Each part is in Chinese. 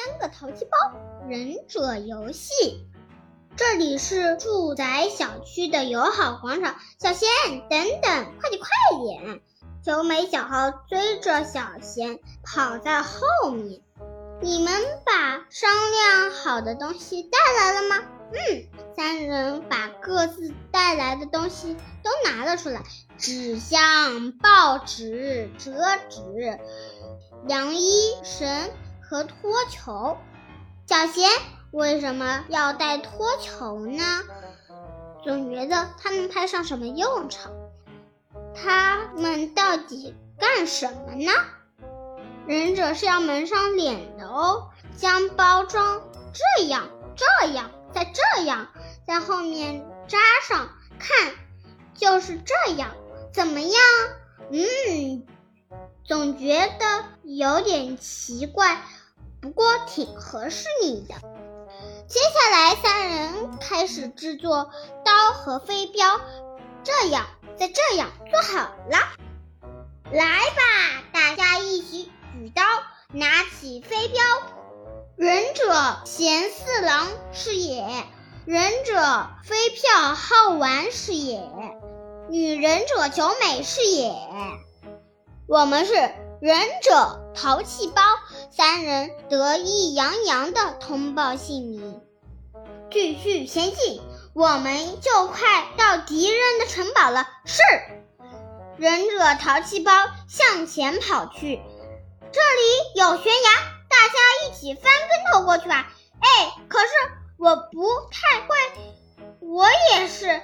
三个淘气包忍者游戏。这里是住宅小区的友好广场。小贤，等等，快点，快点！九美、小号追着小贤跑在后面。你们把商量好的东西带来了吗？嗯，三人把各自带来的东西都拿了出来：纸箱、报纸、折纸、凉衣绳和拖球。小贤为什么要带拖球呢？总觉得它能派上什么用场？他们到底干什么呢？忍者是要蒙上脸的哦，将包装这样、这样。再这样，在后面扎上，看，就是这样，怎么样？嗯，总觉得有点奇怪，不过挺合适你的。接下来，三人开始制作刀和飞镖，这样，再这样，做好了，来吧，大家一起举刀，拿起飞镖。忍者贤四郎是也，忍者飞票好玩是也，女忍者九美是也。我们是忍者淘气包，三人得意洋洋的通报姓名，继续前进，我们就快到敌人的城堡了。是，忍者淘气包向前跑去，这里有悬崖。大家一起翻跟头过去吧！哎，可是我不太会，我也是。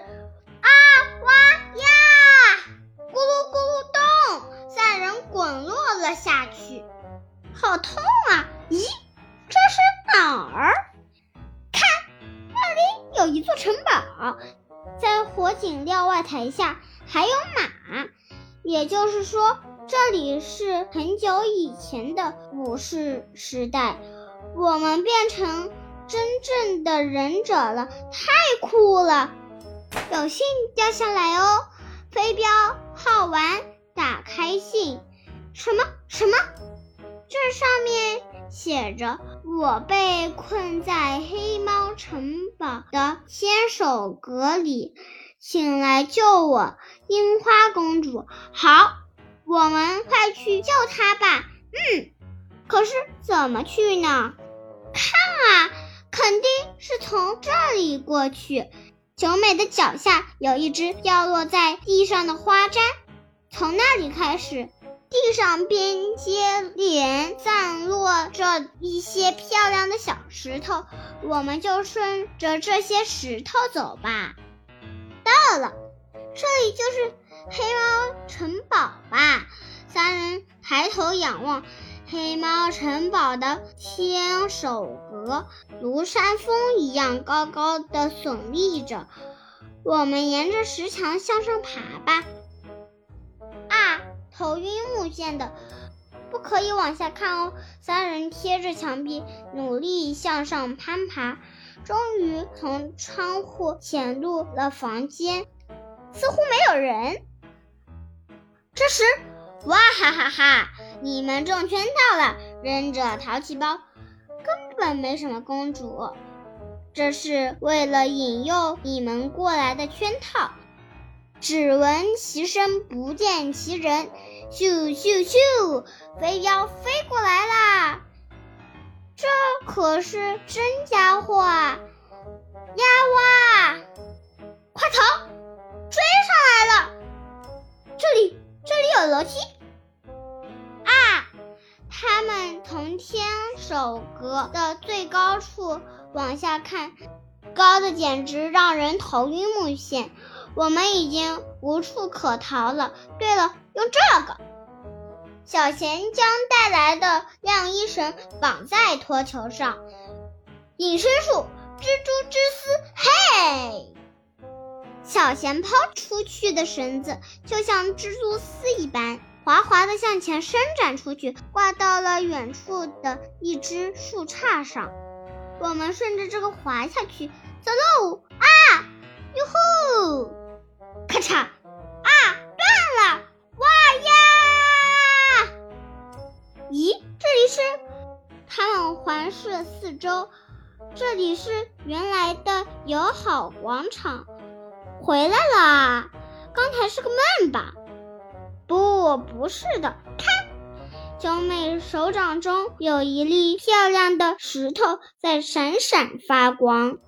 好痛啊！咦，这是哪儿？看，那里有一座城堡，在火警瞭望台下还有马，也就是说。这里是很久以前的武士时代，我们变成真正的忍者了，太酷了！有信掉下来哦，飞镖好玩，打开信，什么什么？这上面写着：“我被困在黑猫城堡的千手阁里，请来救我，樱花公主。”好。我们快去救她吧！嗯，可是怎么去呢？看啊，肯定是从这里过去。九美的脚下有一只掉落在地上的花簪，从那里开始，地上边接连散落着一些漂亮的小石头，我们就顺着这些石头走吧。到了，这里就是。黑猫城堡吧，三人抬头仰望，黑猫城堡的千手阁如山峰一样高高的耸立着。我们沿着石墙向上爬吧。头晕目眩的，不可以往下看哦。三人贴着墙壁努力向上攀爬，终于从窗户潜入了房间，似乎没有人。这时，哇哈哈哈！你们中圈套了，扔着淘气包根本没什么公主，这是为了引诱你们过来的圈套。只闻其声不见其人，咻咻咻，飞镖飞过来啦！这可是真家伙啊！呀哇，快逃！追上来了，这里。这里有楼梯啊！他们从天守阁的最高处往下看，高的简直让人头晕目眩。我们已经无处可逃了。对了，用这个。小贤将带来的晾衣绳绑在拖球上，隐身术，蜘蛛之丝，嘿！小贤抛出去的绳子就像蜘蛛丝一般，滑滑的向前伸展出去，挂到了远处的一枝树杈上。我们顺着这个滑下去，走喽！啊，哟吼！咔嚓！啊，断了！哇呀！咦，这里是他们环视四周，这里是原来的友好广场。回来了，刚才是个梦吧？不，不是的。看，九美手掌中有一粒漂亮的石头在闪闪发光。